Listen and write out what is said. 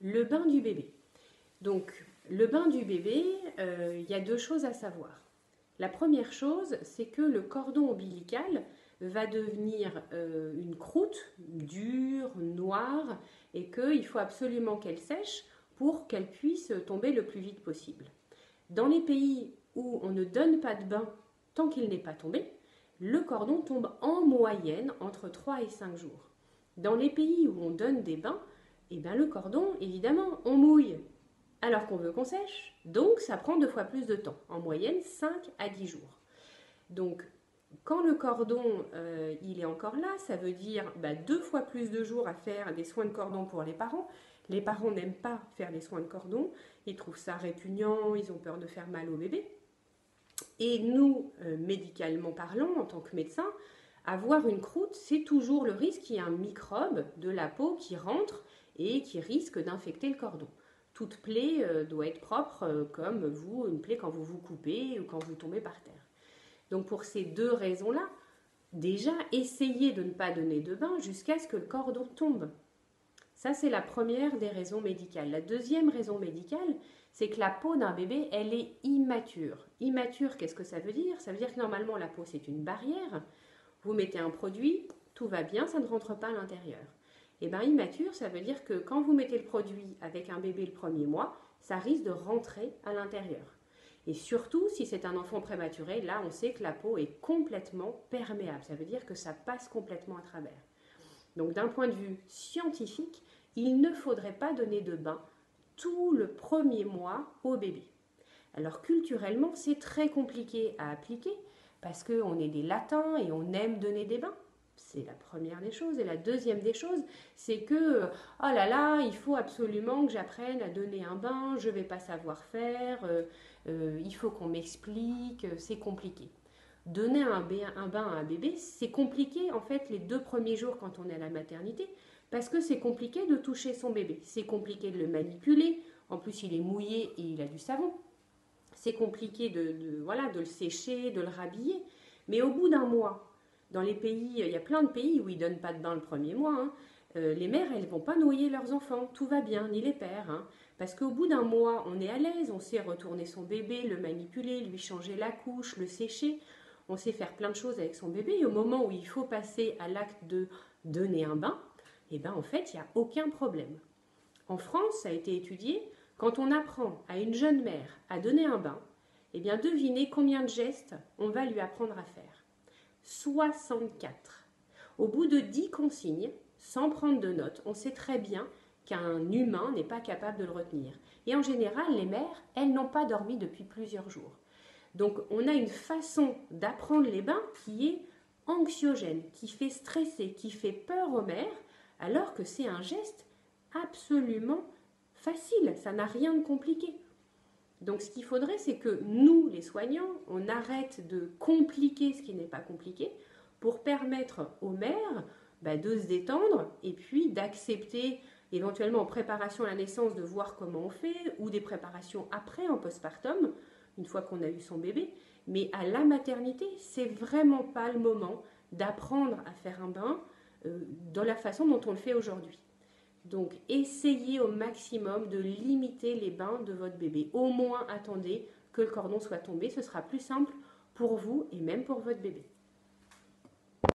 Le bain du bébé. Donc, le bain du bébé, euh, il y a deux choses à savoir. La première chose, c'est que le cordon ombilical va devenir euh, une croûte dure, noire, et qu'il faut absolument qu'elle sèche pour qu'elle puisse tomber le plus vite possible. Dans les pays où on ne donne pas de bain tant qu'il n'est pas tombé, le cordon tombe en moyenne entre 3 et 5 jours. Dans les pays où on donne des bains, eh bien le cordon, évidemment, on mouille alors qu'on veut qu'on sèche. Donc ça prend deux fois plus de temps, en moyenne 5 à 10 jours. Donc quand le cordon euh, il est encore là, ça veut dire bah, deux fois plus de jours à faire des soins de cordon pour les parents. Les parents n'aiment pas faire des soins de cordon, ils trouvent ça répugnant, ils ont peur de faire mal au bébé. Et nous, euh, médicalement parlant, en tant que médecin, avoir une croûte, c'est toujours le risque qu'il y ait un microbe de la peau qui rentre et qui risque d'infecter le cordon. Toute plaie euh, doit être propre, euh, comme vous, une plaie quand vous vous coupez ou quand vous tombez par terre. Donc pour ces deux raisons-là, déjà, essayez de ne pas donner de bain jusqu'à ce que le cordon tombe. Ça, c'est la première des raisons médicales. La deuxième raison médicale, c'est que la peau d'un bébé, elle est immature. Immature, qu'est-ce que ça veut dire? Ça veut dire que normalement, la peau, c'est une barrière. Vous mettez un produit, tout va bien, ça ne rentre pas à l'intérieur. Et eh bien, immature, ça veut dire que quand vous mettez le produit avec un bébé le premier mois, ça risque de rentrer à l'intérieur. Et surtout, si c'est un enfant prématuré, là, on sait que la peau est complètement perméable. Ça veut dire que ça passe complètement à travers. Donc, d'un point de vue scientifique, il ne faudrait pas donner de bain tout le premier mois au bébé. Alors culturellement, c'est très compliqué à appliquer parce qu'on est des latins et on aime donner des bains. C'est la première des choses. Et la deuxième des choses, c'est que, oh là là, il faut absolument que j'apprenne à donner un bain, je ne vais pas savoir faire, euh, euh, il faut qu'on m'explique, c'est compliqué. Donner un, un bain à un bébé, c'est compliqué en fait les deux premiers jours quand on est à la maternité, parce que c'est compliqué de toucher son bébé, c'est compliqué de le manipuler, en plus il est mouillé et il a du savon, c'est compliqué de, voilà, de le sécher, de le rhabiller, mais au bout d'un mois, dans les pays, il y a plein de pays où ils ne donnent pas de bain le premier mois, hein, euh, les mères, elles vont pas noyer leurs enfants, tout va bien, ni les pères, hein, parce qu'au bout d'un mois, on est à l'aise, on sait retourner son bébé, le manipuler, lui changer la couche, le sécher, on sait faire plein de choses avec son bébé, et au moment où il faut passer à l'acte de donner un bain, eh bien en fait, il n'y a aucun problème. En France, ça a été étudié, quand on apprend à une jeune mère à donner un bain, eh bien devinez combien de gestes on va lui apprendre à faire. 64. Au bout de 10 consignes, sans prendre de notes, on sait très bien qu'un humain n'est pas capable de le retenir. Et en général, les mères, elles n'ont pas dormi depuis plusieurs jours. Donc on a une façon d'apprendre les bains qui est anxiogène, qui fait stresser, qui fait peur aux mères, alors que c'est un geste absolument facile, ça n'a rien de compliqué. Donc ce qu'il faudrait, c'est que nous, les soignants, on arrête de compliquer ce qui n'est pas compliqué pour permettre aux mères bah, de se détendre et puis d'accepter éventuellement en préparation à la naissance de voir comment on fait ou des préparations après en postpartum, une fois qu'on a eu son bébé. Mais à la maternité, c'est vraiment pas le moment d'apprendre à faire un bain, euh, dans la façon dont on le fait aujourd'hui. Donc essayez au maximum de limiter les bains de votre bébé. Au moins attendez que le cordon soit tombé, ce sera plus simple pour vous et même pour votre bébé.